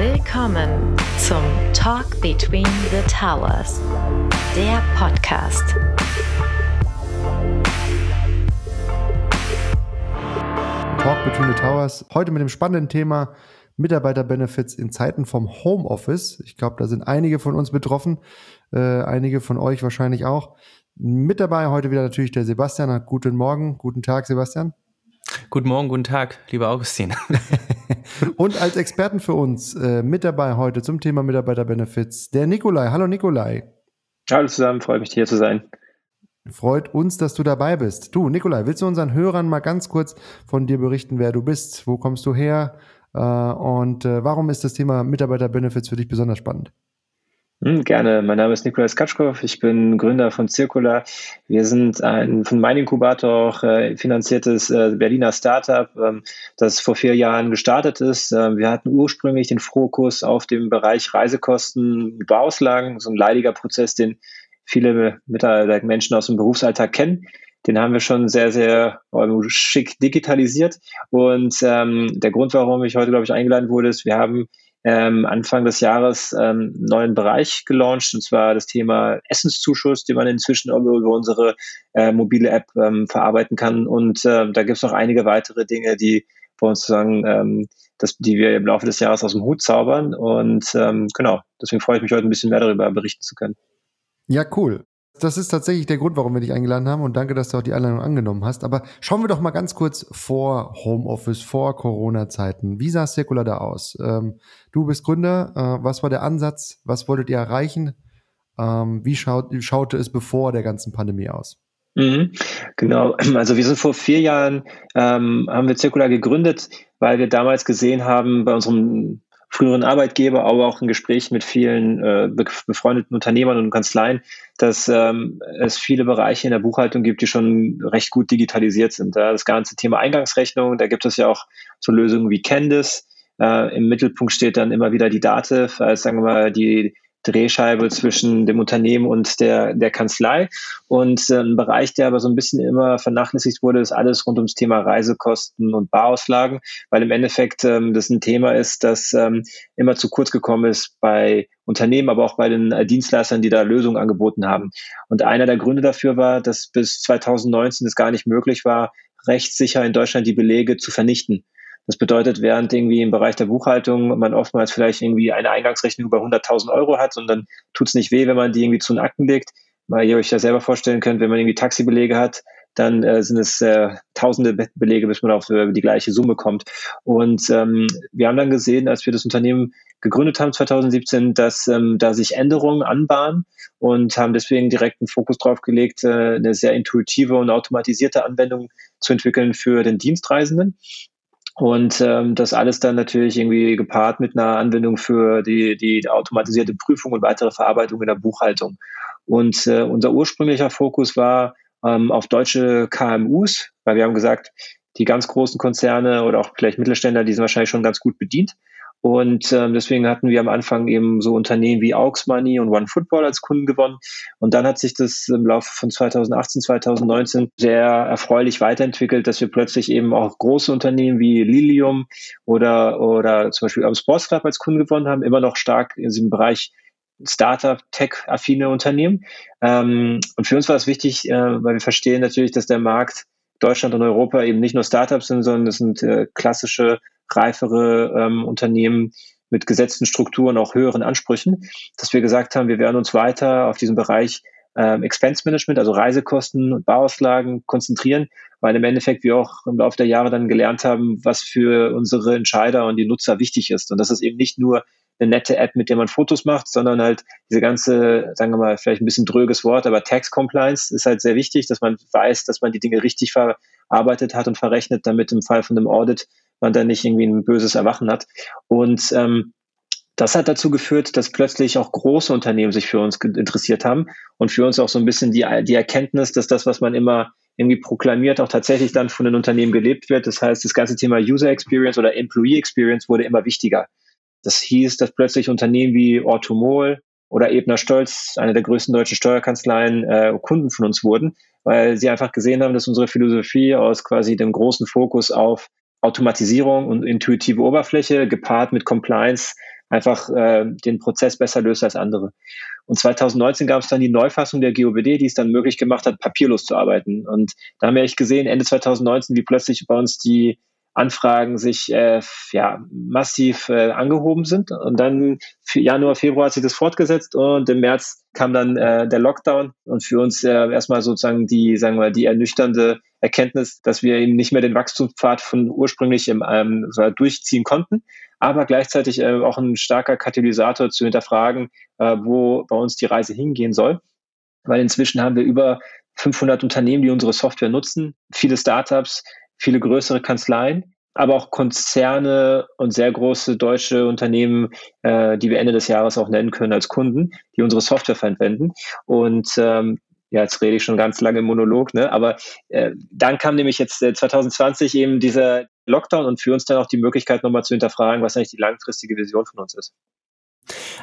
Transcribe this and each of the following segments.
Willkommen zum Talk Between the Towers, der Podcast. Talk Between the Towers. Heute mit dem spannenden Thema Mitarbeiterbenefits in Zeiten vom Homeoffice. Ich glaube, da sind einige von uns betroffen, äh, einige von euch wahrscheinlich auch. Mit dabei heute wieder natürlich der Sebastian. Guten Morgen, guten Tag, Sebastian. Guten Morgen, guten Tag, lieber Augustin. Und als Experten für uns äh, mit dabei heute zum Thema Mitarbeiterbenefits der Nikolai. Hallo Nikolai. Hallo zusammen, freut mich hier zu sein. Freut uns, dass du dabei bist. Du, Nikolai, willst du unseren Hörern mal ganz kurz von dir berichten, wer du bist, wo kommst du her äh, und äh, warum ist das Thema Mitarbeiterbenefits für dich besonders spannend? Hm, gerne. Mein Name ist Nikolaus Katschkow. Ich bin Gründer von Circular. Wir sind ein von meinem Inkubator auch äh, finanziertes äh, Berliner Startup, ähm, das vor vier Jahren gestartet ist. Äh, wir hatten ursprünglich den Fokus auf dem Bereich Reisekosten und Bauauslagen, so ein leidiger Prozess, den viele Mitarbeiter, Menschen aus dem Berufsalltag kennen. Den haben wir schon sehr, sehr ähm, schick digitalisiert. Und ähm, der Grund, warum ich heute, glaube ich, eingeladen wurde, ist, wir haben ähm, Anfang des Jahres ähm, einen neuen Bereich gelauncht, und zwar das Thema Essenszuschuss, den man inzwischen über, unsere äh, mobile App ähm, verarbeiten kann. Und äh, da gibt es noch einige weitere Dinge, die bei uns sozusagen, ähm, das, die wir im Laufe des Jahres aus dem Hut zaubern. Und ähm, genau, deswegen freue ich mich heute ein bisschen mehr darüber berichten zu können. Ja, cool das ist tatsächlich der Grund, warum wir dich eingeladen haben und danke, dass du auch die Einladung angenommen hast. Aber schauen wir doch mal ganz kurz vor Homeoffice, vor Corona-Zeiten. Wie sah Circular da aus? Ähm, du bist Gründer. Äh, was war der Ansatz? Was wolltet ihr erreichen? Ähm, wie, schaut, schaute es bevor der ganzen Pandemie aus? Mhm, genau, also wir sind vor vier Jahren, ähm, haben wir Circular gegründet, weil wir damals gesehen haben bei unserem früheren Arbeitgeber, aber auch in Gesprächen mit vielen äh, befreundeten Unternehmern und Kanzleien, dass ähm, es viele Bereiche in der Buchhaltung gibt, die schon recht gut digitalisiert sind. Ja, das ganze Thema Eingangsrechnung, da gibt es ja auch so Lösungen wie Candice. Äh, Im Mittelpunkt steht dann immer wieder die Dativ, als sagen wir mal die Drehscheibe zwischen dem Unternehmen und der, der Kanzlei. Und äh, ein Bereich, der aber so ein bisschen immer vernachlässigt wurde, ist alles rund ums Thema Reisekosten und Barauslagen, weil im Endeffekt ähm, das ein Thema ist, das ähm, immer zu kurz gekommen ist bei Unternehmen, aber auch bei den äh, Dienstleistern, die da Lösungen angeboten haben. Und einer der Gründe dafür war, dass bis 2019 es gar nicht möglich war, rechtssicher in Deutschland die Belege zu vernichten. Das bedeutet, während irgendwie im Bereich der Buchhaltung man oftmals vielleicht irgendwie eine Eingangsrechnung über 100.000 Euro hat und dann tut es nicht weh, wenn man die irgendwie zu den Akten legt, weil ihr euch ja selber vorstellen könnt, wenn man irgendwie Taxibelege hat, dann äh, sind es äh, tausende Belege, bis man auf äh, die gleiche Summe kommt. Und ähm, wir haben dann gesehen, als wir das Unternehmen gegründet haben 2017, dass ähm, da sich Änderungen anbahnen und haben deswegen direkt einen Fokus drauf gelegt, äh, eine sehr intuitive und automatisierte Anwendung zu entwickeln für den Dienstreisenden. Und ähm, das alles dann natürlich irgendwie gepaart mit einer Anwendung für die, die automatisierte Prüfung und weitere Verarbeitung in der Buchhaltung. Und äh, unser ursprünglicher Fokus war ähm, auf deutsche KMUs, weil wir haben gesagt, die ganz großen Konzerne oder auch vielleicht Mittelständler, die sind wahrscheinlich schon ganz gut bedient. Und ähm, deswegen hatten wir am Anfang eben so Unternehmen wie Aux Money und OneFootball als Kunden gewonnen. Und dann hat sich das im Laufe von 2018, 2019 sehr erfreulich weiterentwickelt, dass wir plötzlich eben auch große Unternehmen wie Lilium oder, oder zum Beispiel am Sports Club als Kunden gewonnen haben, immer noch stark in diesem Bereich Startup, Tech-affine Unternehmen. Ähm, und für uns war es wichtig, äh, weil wir verstehen natürlich, dass der Markt Deutschland und Europa eben nicht nur Startups sind, sondern es sind äh, klassische reifere ähm, Unternehmen mit gesetzten Strukturen, auch höheren Ansprüchen, dass wir gesagt haben, wir werden uns weiter auf diesen Bereich ähm, Expense Management, also Reisekosten und Bauauslagen konzentrieren, weil im Endeffekt wir auch im Laufe der Jahre dann gelernt haben, was für unsere Entscheider und die Nutzer wichtig ist. Und das ist eben nicht nur eine nette App, mit der man Fotos macht, sondern halt diese ganze, sagen wir mal, vielleicht ein bisschen dröges Wort, aber Tax Compliance ist halt sehr wichtig, dass man weiß, dass man die Dinge richtig verarbeitet hat und verrechnet, damit im Fall von einem Audit man dann nicht irgendwie ein böses Erwachen hat. Und ähm, das hat dazu geführt, dass plötzlich auch große Unternehmen sich für uns interessiert haben und für uns auch so ein bisschen die, die Erkenntnis, dass das, was man immer irgendwie proklamiert, auch tatsächlich dann von den Unternehmen gelebt wird. Das heißt, das ganze Thema User Experience oder Employee Experience wurde immer wichtiger. Das hieß, dass plötzlich Unternehmen wie Ortomol oder Ebner Stolz, eine der größten deutschen Steuerkanzleien, äh, Kunden von uns wurden, weil sie einfach gesehen haben, dass unsere Philosophie aus quasi dem großen Fokus auf Automatisierung und intuitive Oberfläche gepaart mit Compliance einfach äh, den Prozess besser löst als andere. Und 2019 gab es dann die Neufassung der GOBD, die es dann möglich gemacht hat, papierlos zu arbeiten. Und da haben wir echt gesehen, Ende 2019, wie plötzlich bei uns die Anfragen sich äh, ja, massiv äh, angehoben sind. Und dann Januar, Februar hat sich das fortgesetzt und im März kam dann äh, der Lockdown und für uns äh, erstmal sozusagen die, sagen wir, die ernüchternde Erkenntnis, dass wir eben nicht mehr den Wachstumspfad von ursprünglich im, ähm, durchziehen konnten, aber gleichzeitig äh, auch ein starker Katalysator zu hinterfragen, äh, wo bei uns die Reise hingehen soll. Weil inzwischen haben wir über 500 Unternehmen, die unsere Software nutzen, viele Startups, viele größere Kanzleien, aber auch Konzerne und sehr große deutsche Unternehmen, äh, die wir Ende des Jahres auch nennen können als Kunden, die unsere Software verwenden. Und ähm, ja, jetzt rede ich schon ganz lange im Monolog, ne? aber äh, dann kam nämlich jetzt äh, 2020 eben dieser Lockdown und für uns dann auch die Möglichkeit, nochmal zu hinterfragen, was eigentlich die langfristige Vision von uns ist.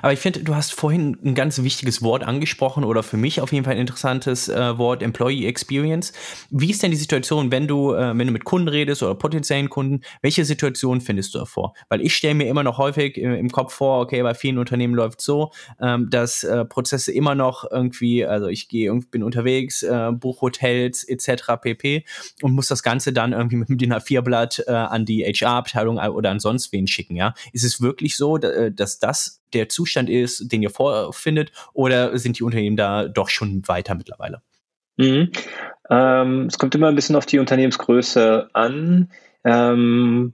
Aber ich finde, du hast vorhin ein ganz wichtiges Wort angesprochen oder für mich auf jeden Fall ein interessantes äh, Wort, Employee Experience. Wie ist denn die Situation, wenn du, äh, wenn du mit Kunden redest oder potenziellen Kunden, welche Situation findest du davor? Weil ich stelle mir immer noch häufig im, im, Kopf vor, okay, bei vielen Unternehmen läuft so, ähm, dass äh, Prozesse immer noch irgendwie, also ich gehe bin unterwegs, äh, buche Hotels etc. pp. und muss das Ganze dann irgendwie mit dem DIN A4-Blatt äh, an die HR-Abteilung oder an sonst wen schicken, ja? Ist es wirklich so, äh, dass das der Zustand ist, den ihr vorfindet, oder sind die Unternehmen da doch schon weiter mittlerweile? Mhm. Ähm, es kommt immer ein bisschen auf die Unternehmensgröße an. Ähm,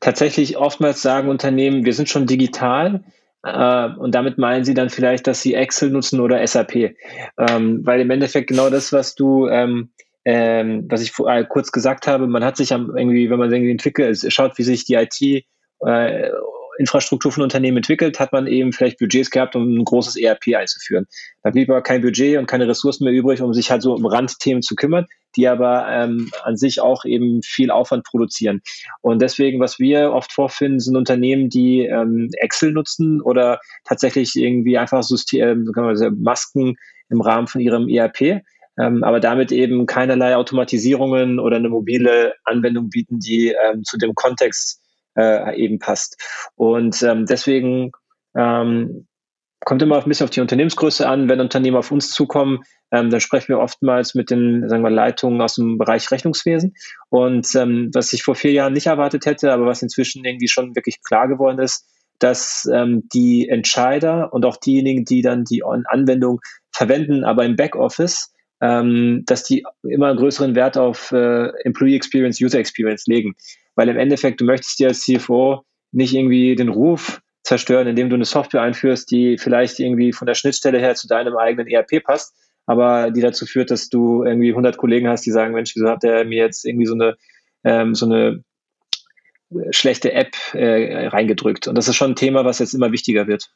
tatsächlich oftmals sagen Unternehmen, wir sind schon digital. Äh, und damit meinen sie dann vielleicht, dass sie Excel nutzen oder SAP. Ähm, weil im Endeffekt genau das, was du ähm, ähm, was ich äh, kurz gesagt habe, man hat sich am, irgendwie, wenn man irgendwie entwickelt, schaut, wie sich die IT äh, Infrastruktur von Unternehmen entwickelt, hat man eben vielleicht Budgets gehabt, um ein großes ERP einzuführen. Da blieb aber kein Budget und keine Ressourcen mehr übrig, um sich halt so um Randthemen zu kümmern, die aber ähm, an sich auch eben viel Aufwand produzieren. Und deswegen, was wir oft vorfinden, sind Unternehmen, die ähm, Excel nutzen oder tatsächlich irgendwie einfach System, äh, Masken im Rahmen von ihrem ERP. Ähm, aber damit eben keinerlei Automatisierungen oder eine mobile Anwendung bieten, die ähm, zu dem Kontext äh, eben passt. Und ähm, deswegen ähm, kommt immer ein bisschen auf die Unternehmensgröße an. Wenn Unternehmen auf uns zukommen, ähm, dann sprechen wir oftmals mit den sagen wir, Leitungen aus dem Bereich Rechnungswesen. Und ähm, was ich vor vier Jahren nicht erwartet hätte, aber was inzwischen irgendwie schon wirklich klar geworden ist, dass ähm, die Entscheider und auch diejenigen, die dann die Anwendung verwenden, aber im Backoffice, ähm, dass die immer größeren Wert auf äh, Employee Experience, User Experience legen. Weil im Endeffekt, du möchtest dir als CFO nicht irgendwie den Ruf zerstören, indem du eine Software einführst, die vielleicht irgendwie von der Schnittstelle her zu deinem eigenen ERP passt, aber die dazu führt, dass du irgendwie 100 Kollegen hast, die sagen, Mensch, wieso hat der mir jetzt irgendwie so eine, ähm, so eine schlechte App äh, reingedrückt? Und das ist schon ein Thema, was jetzt immer wichtiger wird.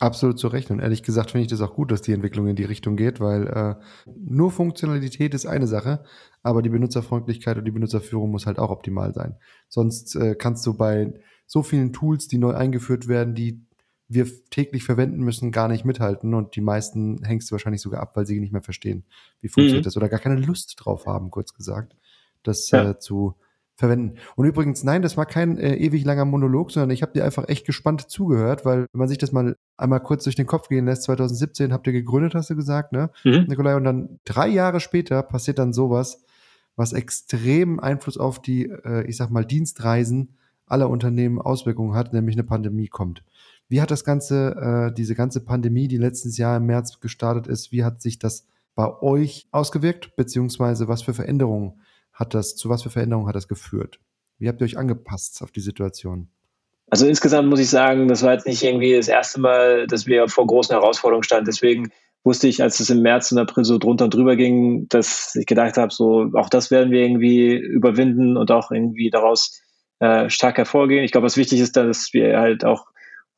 Absolut zu Recht. Und ehrlich gesagt finde ich das auch gut, dass die Entwicklung in die Richtung geht, weil äh, nur Funktionalität ist eine Sache, aber die Benutzerfreundlichkeit und die Benutzerführung muss halt auch optimal sein. Sonst äh, kannst du bei so vielen Tools, die neu eingeführt werden, die wir täglich verwenden müssen, gar nicht mithalten und die meisten hängst du wahrscheinlich sogar ab, weil sie nicht mehr verstehen, wie funktioniert mhm. das oder gar keine Lust drauf haben, kurz gesagt, das ja. äh, zu verwenden. Und übrigens, nein, das war kein äh, ewig langer Monolog, sondern ich habe dir einfach echt gespannt zugehört, weil wenn man sich das mal einmal kurz durch den Kopf gehen lässt, 2017 habt ihr gegründet, hast du gesagt, ne, mhm. Nikolai, und dann drei Jahre später passiert dann sowas, was extrem Einfluss auf die, äh, ich sag mal, Dienstreisen aller Unternehmen Auswirkungen hat, nämlich eine Pandemie kommt. Wie hat das Ganze, äh, diese ganze Pandemie, die letztes Jahr im März gestartet ist, wie hat sich das bei euch ausgewirkt, beziehungsweise was für Veränderungen hat das, zu was für Veränderungen hat das geführt? Wie habt ihr euch angepasst auf die Situation? Also insgesamt muss ich sagen, das war jetzt nicht irgendwie das erste Mal, dass wir vor großen Herausforderungen standen. Deswegen wusste ich, als es im März und April so drunter und drüber ging, dass ich gedacht habe, so auch das werden wir irgendwie überwinden und auch irgendwie daraus äh, stark hervorgehen. Ich glaube, was wichtig ist, dass wir halt auch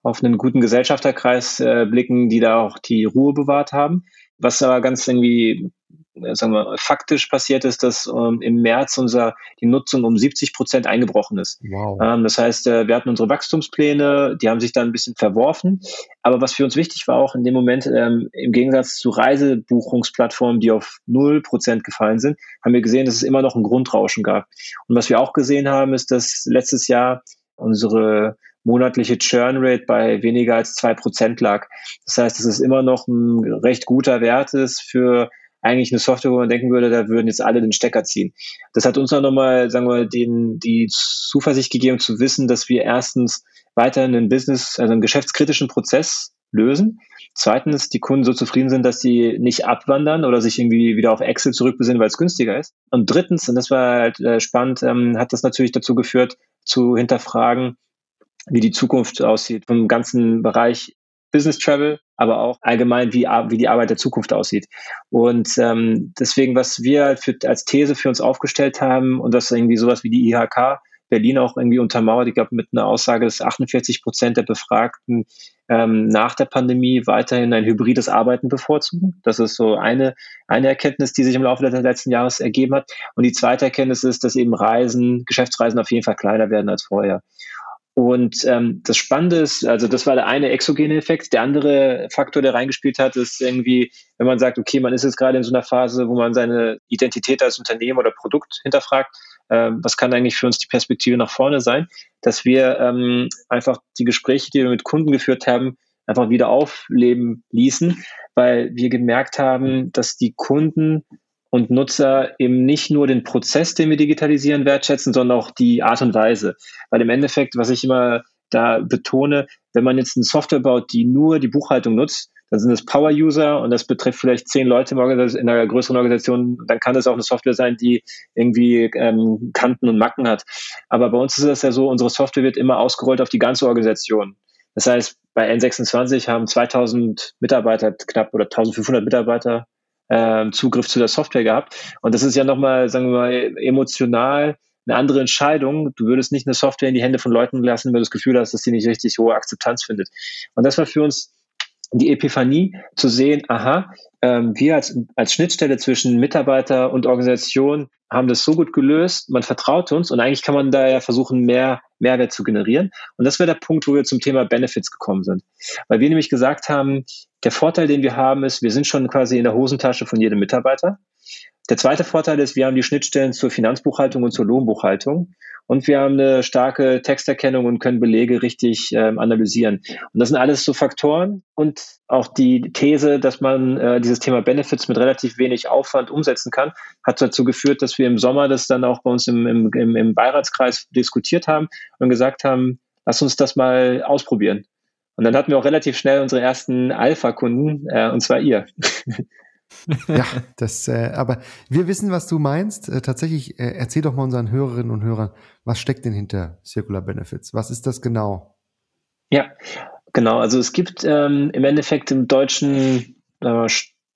auf einen guten Gesellschafterkreis äh, blicken, die da auch die Ruhe bewahrt haben. Was aber ganz irgendwie sagen wir, faktisch passiert ist, dass ähm, im März unser, die Nutzung um 70 Prozent eingebrochen ist. Wow. Ähm, das heißt, äh, wir hatten unsere Wachstumspläne, die haben sich dann ein bisschen verworfen. Aber was für uns wichtig war auch in dem Moment, ähm, im Gegensatz zu Reisebuchungsplattformen, die auf 0 Prozent gefallen sind, haben wir gesehen, dass es immer noch ein Grundrauschen gab. Und was wir auch gesehen haben, ist, dass letztes Jahr unsere monatliche Churn Rate bei weniger als zwei Prozent lag. Das heißt, es ist immer noch ein recht guter Wert ist für eigentlich eine Software, wo man denken würde, da würden jetzt alle den Stecker ziehen. Das hat uns auch nochmal, sagen wir, den, die Zuversicht gegeben zu wissen, dass wir erstens weiterhin einen Business, also einen geschäftskritischen Prozess lösen. Zweitens, die Kunden so zufrieden sind, dass sie nicht abwandern oder sich irgendwie wieder auf Excel zurückbesinnen, weil es günstiger ist. Und drittens, und das war halt äh, spannend, ähm, hat das natürlich dazu geführt, zu hinterfragen, wie die Zukunft aussieht vom ganzen Bereich Business Travel, aber auch allgemein, wie, wie die Arbeit der Zukunft aussieht. Und ähm, deswegen, was wir für, als These für uns aufgestellt haben und was irgendwie sowas wie die IHK Berlin auch irgendwie untermauert, ich glaube mit einer Aussage, dass 48 Prozent der Befragten ähm, nach der Pandemie weiterhin ein hybrides Arbeiten bevorzugen. Das ist so eine, eine Erkenntnis, die sich im Laufe des letzten Jahres ergeben hat. Und die zweite Erkenntnis ist, dass eben Reisen, Geschäftsreisen auf jeden Fall kleiner werden als vorher. Und ähm, das Spannende ist, also das war der eine exogene Effekt. Der andere Faktor, der reingespielt hat, ist irgendwie, wenn man sagt, okay, man ist jetzt gerade in so einer Phase, wo man seine Identität als Unternehmen oder Produkt hinterfragt, äh, was kann eigentlich für uns die Perspektive nach vorne sein, dass wir ähm, einfach die Gespräche, die wir mit Kunden geführt haben, einfach wieder aufleben ließen, weil wir gemerkt haben, dass die Kunden und Nutzer eben nicht nur den Prozess, den wir digitalisieren, wertschätzen, sondern auch die Art und Weise. Weil im Endeffekt, was ich immer da betone, wenn man jetzt eine Software baut, die nur die Buchhaltung nutzt, dann sind es Power-User und das betrifft vielleicht zehn Leute in einer größeren Organisation, dann kann das auch eine Software sein, die irgendwie ähm, Kanten und Macken hat. Aber bei uns ist es ja so, unsere Software wird immer ausgerollt auf die ganze Organisation. Das heißt, bei N26 haben 2000 Mitarbeiter knapp oder 1500 Mitarbeiter Zugriff zu der Software gehabt. Und das ist ja nochmal, sagen wir mal, emotional eine andere Entscheidung. Du würdest nicht eine Software in die Hände von Leuten lassen, wenn du das Gefühl hast, dass die nicht richtig hohe Akzeptanz findet. Und das war für uns die Epiphanie zu sehen, aha, ähm, wir als, als Schnittstelle zwischen Mitarbeiter und Organisation haben das so gut gelöst, man vertraut uns und eigentlich kann man da ja versuchen, mehr Mehrwert zu generieren. Und das wäre der Punkt, wo wir zum Thema Benefits gekommen sind. Weil wir nämlich gesagt haben, der Vorteil, den wir haben, ist, wir sind schon quasi in der Hosentasche von jedem Mitarbeiter. Der zweite Vorteil ist, wir haben die Schnittstellen zur Finanzbuchhaltung und zur Lohnbuchhaltung. Und wir haben eine starke Texterkennung und können Belege richtig ähm, analysieren. Und das sind alles so Faktoren und auch die These, dass man äh, dieses Thema Benefits mit relativ wenig Aufwand umsetzen kann, hat dazu geführt, dass wir im Sommer das dann auch bei uns im, im, im, Beiratskreis diskutiert haben und gesagt haben, lass uns das mal ausprobieren. Und dann hatten wir auch relativ schnell unsere ersten Alpha-Kunden, äh, und zwar ihr. ja, das, äh, aber wir wissen, was du meinst. Äh, tatsächlich, äh, erzähl doch mal unseren Hörerinnen und Hörern, was steckt denn hinter Circular Benefits? Was ist das genau? Ja, genau. Also es gibt ähm, im Endeffekt im deutschen äh,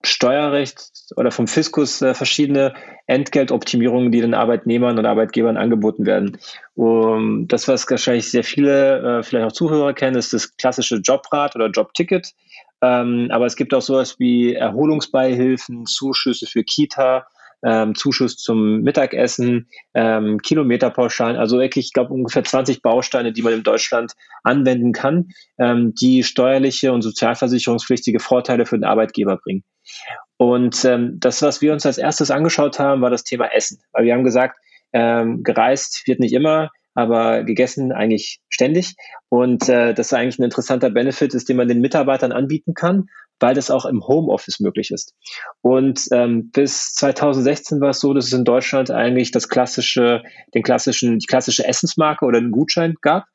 Steuerrecht oder vom Fiskus äh, verschiedene Entgeltoptimierungen, die den Arbeitnehmern und Arbeitgebern angeboten werden. Um, das, was wahrscheinlich sehr viele, äh, vielleicht auch Zuhörer kennen, ist das klassische Jobrad oder Jobticket. Ähm, aber es gibt auch sowas wie Erholungsbeihilfen, Zuschüsse für Kita, ähm, Zuschuss zum Mittagessen, ähm, Kilometerpauschalen, also wirklich, ich glaube, ungefähr 20 Bausteine, die man in Deutschland anwenden kann, ähm, die steuerliche und sozialversicherungspflichtige Vorteile für den Arbeitgeber bringen. Und ähm, das, was wir uns als erstes angeschaut haben, war das Thema Essen. Weil wir haben gesagt, ähm, gereist wird nicht immer, aber gegessen eigentlich ständig. Und äh, das ist eigentlich ein interessanter Benefit ist, den man den Mitarbeitern anbieten kann, weil das auch im Homeoffice möglich ist. Und ähm, bis 2016 war es so, dass es in Deutschland eigentlich das klassische, den klassischen, die klassische Essensmarke oder einen Gutschein gab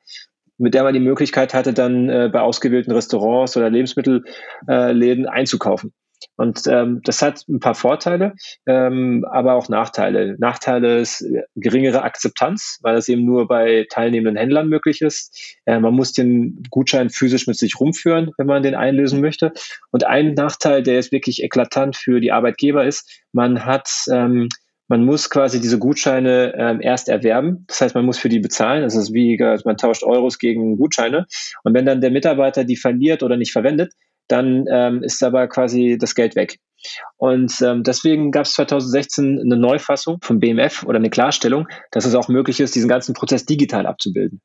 mit der man die Möglichkeit hatte, dann äh, bei ausgewählten Restaurants oder Lebensmittelläden äh, einzukaufen. Und ähm, das hat ein paar Vorteile, ähm, aber auch Nachteile. Nachteile ist geringere Akzeptanz, weil das eben nur bei teilnehmenden Händlern möglich ist. Äh, man muss den Gutschein physisch mit sich rumführen, wenn man den einlösen möchte. Und ein Nachteil, der ist wirklich eklatant für die Arbeitgeber ist, man hat ähm, man muss quasi diese Gutscheine ähm, erst erwerben. Das heißt, man muss für die bezahlen. Das ist wie, man tauscht Euros gegen Gutscheine. Und wenn dann der Mitarbeiter die verliert oder nicht verwendet, dann ähm, ist aber quasi das Geld weg. Und ähm, deswegen gab es 2016 eine Neufassung vom BMF oder eine Klarstellung, dass es auch möglich ist, diesen ganzen Prozess digital abzubilden.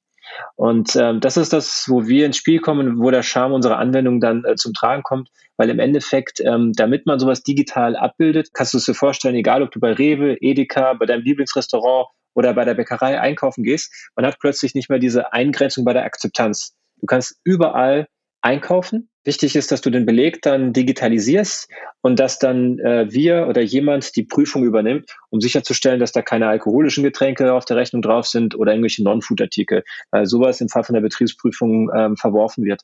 Und ähm, das ist das, wo wir ins Spiel kommen, wo der Charme unserer Anwendung dann äh, zum Tragen kommt, weil im Endeffekt, ähm, damit man sowas digital abbildet, kannst du es dir vorstellen, egal ob du bei Rewe, Edeka, bei deinem Lieblingsrestaurant oder bei der Bäckerei einkaufen gehst, man hat plötzlich nicht mehr diese Eingrenzung bei der Akzeptanz. Du kannst überall einkaufen. Wichtig ist, dass du den Beleg dann digitalisierst und dass dann äh, wir oder jemand die Prüfung übernimmt, um sicherzustellen, dass da keine alkoholischen Getränke auf der Rechnung drauf sind oder irgendwelche Non-Food-Artikel, weil sowas im Fall von der Betriebsprüfung ähm, verworfen wird.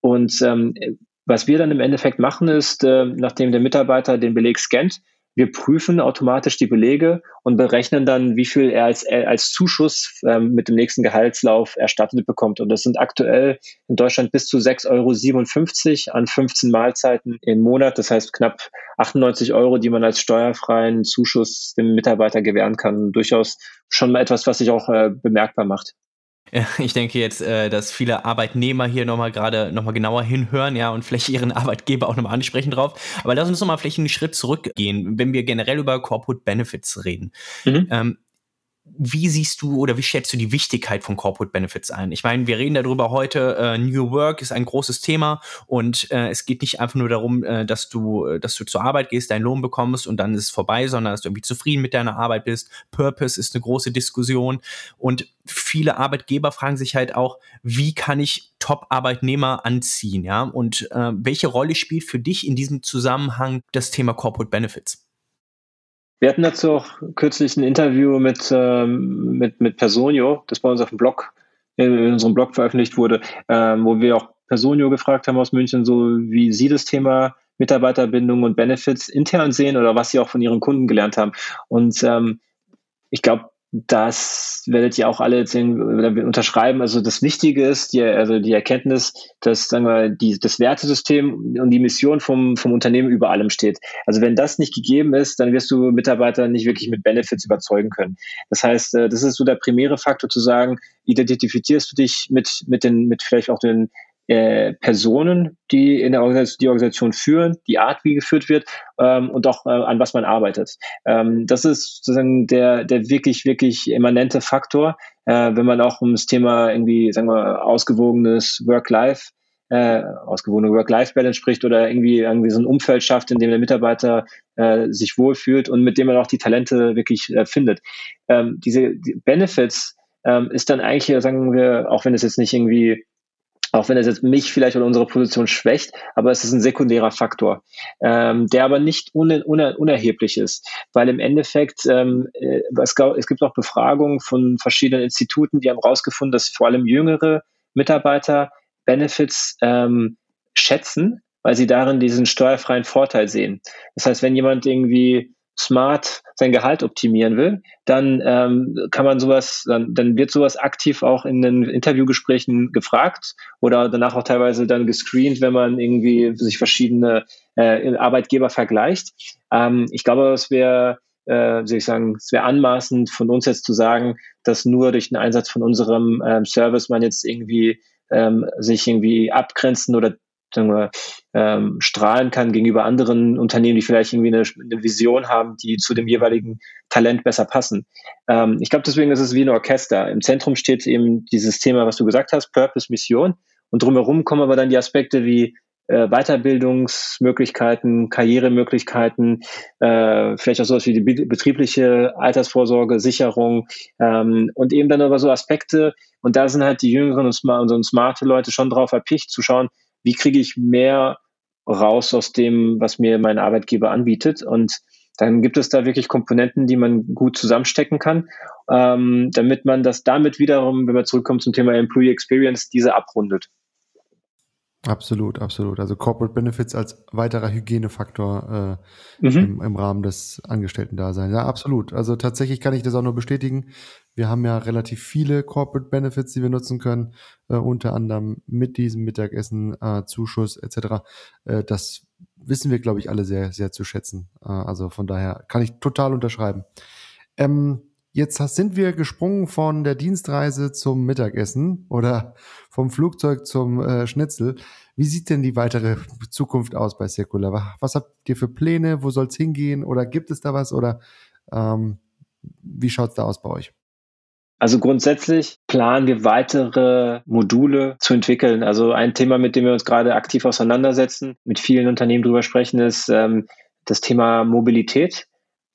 Und ähm, was wir dann im Endeffekt machen, ist, äh, nachdem der Mitarbeiter den Beleg scannt, wir prüfen automatisch die Belege und berechnen dann, wie viel er als, äh, als Zuschuss ähm, mit dem nächsten Gehaltslauf erstattet bekommt. Und das sind aktuell in Deutschland bis zu 6,57 Euro an 15 Mahlzeiten im Monat. Das heißt knapp 98 Euro, die man als steuerfreien Zuschuss dem Mitarbeiter gewähren kann. Durchaus schon mal etwas, was sich auch äh, bemerkbar macht. Ich denke jetzt, äh, dass viele Arbeitnehmer hier nochmal gerade nochmal genauer hinhören, ja, und vielleicht ihren Arbeitgeber auch nochmal ansprechen drauf. Aber lass uns nochmal vielleicht einen Schritt zurückgehen, wenn wir generell über Corporate Benefits reden. Mhm. Ähm, wie siehst du oder wie schätzt du die Wichtigkeit von Corporate Benefits ein? Ich meine, wir reden darüber heute, äh, New Work ist ein großes Thema und äh, es geht nicht einfach nur darum, äh, dass du, äh, dass du zur Arbeit gehst, deinen Lohn bekommst und dann ist es vorbei, sondern dass du irgendwie zufrieden mit deiner Arbeit bist. Purpose ist eine große Diskussion und viele Arbeitgeber fragen sich halt auch, wie kann ich Top-Arbeitnehmer anziehen, ja? Und äh, welche Rolle spielt für dich in diesem Zusammenhang das Thema Corporate Benefits? Wir hatten dazu auch kürzlich ein Interview mit, ähm, mit, mit Personio, das bei uns auf dem Blog, in, unserem Blog veröffentlicht wurde, ähm, wo wir auch Personio gefragt haben aus München, so wie sie das Thema Mitarbeiterbindung und Benefits intern sehen oder was sie auch von ihren Kunden gelernt haben. Und ähm, ich glaube, das werdet ihr auch alle unterschreiben. Also das Wichtige ist, die, also die Erkenntnis, dass sagen wir, die, das Wertesystem und die Mission vom, vom Unternehmen über allem steht. Also wenn das nicht gegeben ist, dann wirst du Mitarbeiter nicht wirklich mit Benefits überzeugen können. Das heißt, äh, das ist so der primäre Faktor zu sagen, identifizierst du dich mit, mit den, mit vielleicht auch den äh, Personen, die in der Organisation, die Organisation führen, die Art, wie geführt wird ähm, und auch äh, an was man arbeitet. Ähm, das ist sozusagen der, der wirklich, wirklich immanente Faktor, äh, wenn man auch um das Thema irgendwie, sagen wir, ausgewogenes Work-Life äh, ausgewogene Work-Life-Balance spricht oder irgendwie irgendwie so ein Umfeld schafft, in dem der Mitarbeiter äh, sich wohlfühlt und mit dem man auch die Talente wirklich äh, findet. Ähm, diese die Benefits ähm, ist dann eigentlich, sagen wir, auch wenn es jetzt nicht irgendwie auch wenn es jetzt mich vielleicht oder unsere Position schwächt, aber es ist ein sekundärer Faktor, ähm, der aber nicht un un unerheblich ist, weil im Endeffekt ähm, äh, es, es, gibt auch Befragungen von verschiedenen Instituten, die haben herausgefunden, dass vor allem jüngere Mitarbeiter Benefits ähm, schätzen, weil sie darin diesen steuerfreien Vorteil sehen. Das heißt, wenn jemand irgendwie smart sein Gehalt optimieren will, dann ähm, kann man sowas, dann, dann wird sowas aktiv auch in den Interviewgesprächen gefragt oder danach auch teilweise dann gescreent, wenn man irgendwie sich verschiedene äh, Arbeitgeber vergleicht. Ähm, ich glaube, es wäre äh, soll ich sagen, es wäre anmaßend von uns jetzt zu sagen, dass nur durch den Einsatz von unserem ähm, Service man jetzt irgendwie ähm, sich irgendwie abgrenzen oder sagen wir, ähm, strahlen kann gegenüber anderen Unternehmen, die vielleicht irgendwie eine, eine, Vision haben, die zu dem jeweiligen Talent besser passen. Ähm, ich glaube, deswegen ist es wie ein Orchester. Im Zentrum steht eben dieses Thema, was du gesagt hast, Purpose, Mission. Und drumherum kommen aber dann die Aspekte wie äh, Weiterbildungsmöglichkeiten, Karrieremöglichkeiten, äh, vielleicht auch sowas wie die betriebliche Altersvorsorge, Sicherung ähm, und eben dann aber so Aspekte. Und da sind halt die jüngeren und, smart, und smarte Leute schon drauf erpicht zu schauen, wie kriege ich mehr raus aus dem, was mir mein Arbeitgeber anbietet. Und dann gibt es da wirklich Komponenten, die man gut zusammenstecken kann, ähm, damit man das damit wiederum, wenn wir zurückkommen zum Thema Employee Experience, diese abrundet. Absolut, absolut. Also Corporate Benefits als weiterer Hygienefaktor äh, mhm. im, im, Rahmen des Angestellten-Daseins. Ja, absolut. Also tatsächlich kann ich das auch nur bestätigen. Wir haben ja relativ viele Corporate Benefits, die wir nutzen können, äh, unter anderem mit diesem Mittagessen, äh, Zuschuss etc. Äh, das wissen wir, glaube ich, alle sehr, sehr zu schätzen. Äh, also von daher kann ich total unterschreiben. Ähm, Jetzt sind wir gesprungen von der Dienstreise zum Mittagessen oder vom Flugzeug zum äh, Schnitzel. Wie sieht denn die weitere Zukunft aus bei Circular? Was habt ihr für Pläne? Wo soll es hingehen? Oder gibt es da was? Oder ähm, wie schaut es da aus bei euch? Also grundsätzlich planen wir weitere Module zu entwickeln. Also ein Thema, mit dem wir uns gerade aktiv auseinandersetzen, mit vielen Unternehmen drüber sprechen, ist ähm, das Thema Mobilität.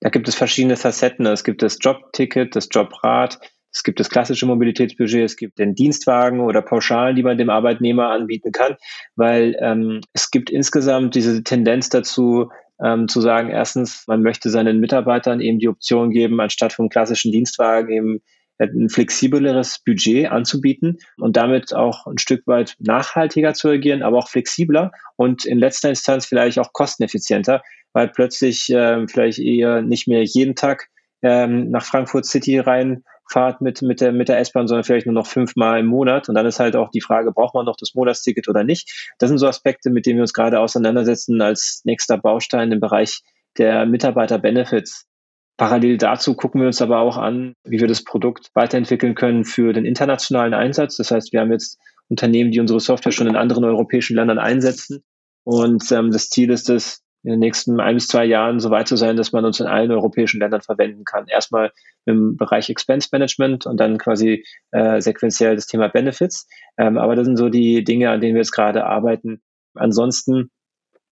Da gibt es verschiedene Facetten. Es gibt das Jobticket, das Jobrad, es gibt das klassische Mobilitätsbudget, es gibt den Dienstwagen oder Pauschalen, die man dem Arbeitnehmer anbieten kann, weil ähm, es gibt insgesamt diese Tendenz dazu, ähm, zu sagen, erstens, man möchte seinen Mitarbeitern eben die Option geben, anstatt vom klassischen Dienstwagen eben ein flexibleres Budget anzubieten und damit auch ein Stück weit nachhaltiger zu agieren, aber auch flexibler und in letzter Instanz vielleicht auch kosteneffizienter, weil plötzlich äh, vielleicht eher nicht mehr jeden Tag ähm, nach Frankfurt City reinfahrt mit, mit der, mit der S-Bahn, sondern vielleicht nur noch fünfmal im Monat. Und dann ist halt auch die Frage, braucht man noch das Monatsticket oder nicht? Das sind so Aspekte, mit denen wir uns gerade auseinandersetzen als nächster Baustein im Bereich der Mitarbeiter-Benefits. Parallel dazu gucken wir uns aber auch an, wie wir das Produkt weiterentwickeln können für den internationalen Einsatz. Das heißt, wir haben jetzt Unternehmen, die unsere Software schon in anderen europäischen Ländern einsetzen. Und ähm, das Ziel ist es, in den nächsten ein bis zwei Jahren so weit zu sein, dass man uns in allen europäischen Ländern verwenden kann. Erstmal im Bereich Expense Management und dann quasi äh, sequenziell das Thema Benefits. Ähm, aber das sind so die Dinge, an denen wir jetzt gerade arbeiten. Ansonsten,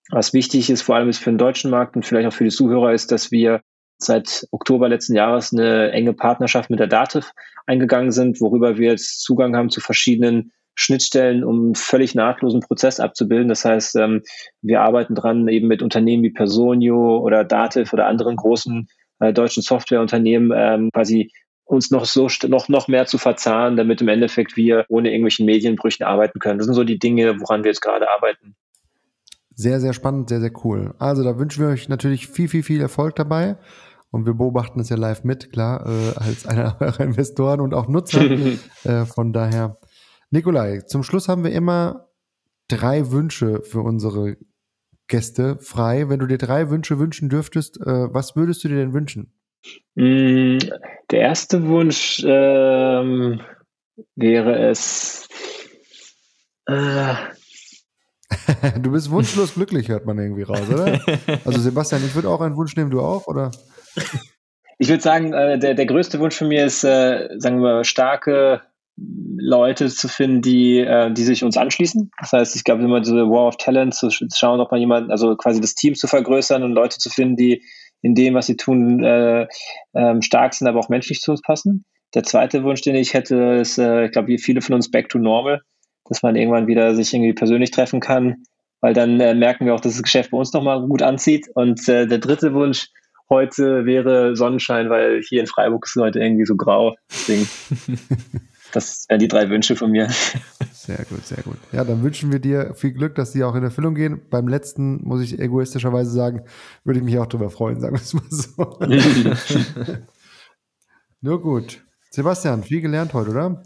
was wichtig ist, vor allem ist für den deutschen Markt und vielleicht auch für die Zuhörer, ist, dass wir seit Oktober letzten Jahres eine enge Partnerschaft mit der Dativ eingegangen sind, worüber wir jetzt Zugang haben zu verschiedenen Schnittstellen, um einen völlig nahtlosen Prozess abzubilden. Das heißt, ähm, wir arbeiten dran eben mit Unternehmen wie Personio oder Dativ oder anderen großen äh, deutschen Softwareunternehmen ähm, quasi uns noch so noch noch mehr zu verzahnen, damit im Endeffekt wir ohne irgendwelchen Medienbrüchen arbeiten können. Das sind so die Dinge, woran wir jetzt gerade arbeiten. Sehr, sehr spannend, sehr, sehr cool. Also da wünschen wir euch natürlich viel, viel, viel Erfolg dabei. Und wir beobachten es ja live mit, klar, äh, als einer eurer Investoren und auch Nutzer. äh, von daher, Nikolai, zum Schluss haben wir immer drei Wünsche für unsere Gäste frei. Wenn du dir drei Wünsche wünschen dürftest, äh, was würdest du dir denn wünschen? Mm, der erste Wunsch ähm, wäre es. Äh, du bist wunschlos glücklich, hört man irgendwie raus, oder? Also Sebastian, ich würde auch einen Wunsch nehmen, du auch, oder? Ich würde sagen, äh, der, der größte Wunsch von mir ist, äh, sagen wir, starke Leute zu finden, die, äh, die sich uns anschließen. Das heißt, ich glaube immer diese War of Talent zu schauen, ob man jemanden, also quasi das Team zu vergrößern und Leute zu finden, die in dem, was sie tun, äh, ähm, stark sind, aber auch menschlich zu uns passen. Der zweite Wunsch, den ich hätte, ist, äh, ich glaube, viele von uns back to normal, dass man irgendwann wieder sich irgendwie persönlich treffen kann, weil dann äh, merken wir auch, dass das Geschäft bei uns nochmal gut anzieht. Und äh, der dritte Wunsch, heute wäre Sonnenschein, weil hier in Freiburg ist es heute irgendwie so grau. Deswegen, das wären die drei Wünsche von mir. Sehr gut, sehr gut. Ja, dann wünschen wir dir viel Glück, dass die auch in Erfüllung gehen. Beim letzten, muss ich egoistischerweise sagen, würde ich mich auch darüber freuen, sagen wir es mal so. Nur gut. Sebastian, viel gelernt heute, oder?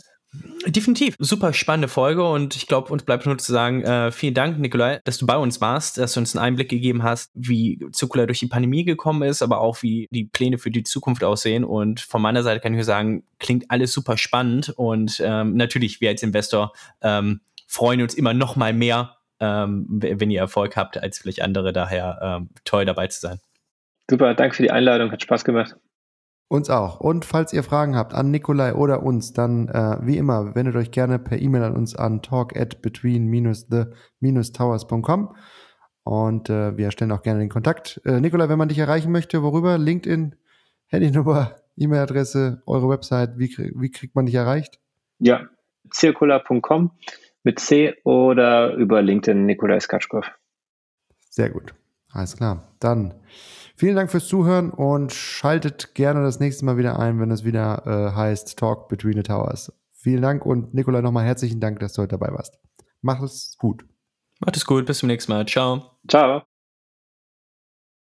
Definitiv. Super spannende Folge und ich glaube, uns bleibt nur zu sagen, äh, vielen Dank, Nikolai, dass du bei uns warst, dass du uns einen Einblick gegeben hast, wie Zirkular durch die Pandemie gekommen ist, aber auch wie die Pläne für die Zukunft aussehen. Und von meiner Seite kann ich nur sagen, klingt alles super spannend und ähm, natürlich, wir als Investor ähm, freuen uns immer noch mal mehr, ähm, wenn ihr Erfolg habt, als vielleicht andere. Daher ähm, toll dabei zu sein. Super, danke für die Einladung, hat Spaß gemacht. Uns auch. Und falls ihr Fragen habt an Nikolai oder uns, dann äh, wie immer, wendet euch gerne per E-Mail an uns an talk at between-the-towers.com und äh, wir stellen auch gerne den Kontakt. Äh, Nikolai, wenn man dich erreichen möchte, worüber? LinkedIn, Handynummer, E-Mail-Adresse, eure Website, wie, wie kriegt man dich erreicht? Ja, circular.com mit C oder über LinkedIn Nikolai Skatschkow. Sehr gut. Alles klar. Dann Vielen Dank fürs Zuhören und schaltet gerne das nächste Mal wieder ein, wenn es wieder äh, heißt Talk Between the Towers. Vielen Dank und Nikolai nochmal herzlichen Dank, dass du heute dabei warst. Mach es gut. Macht es gut, bis zum nächsten Mal. Ciao. Ciao.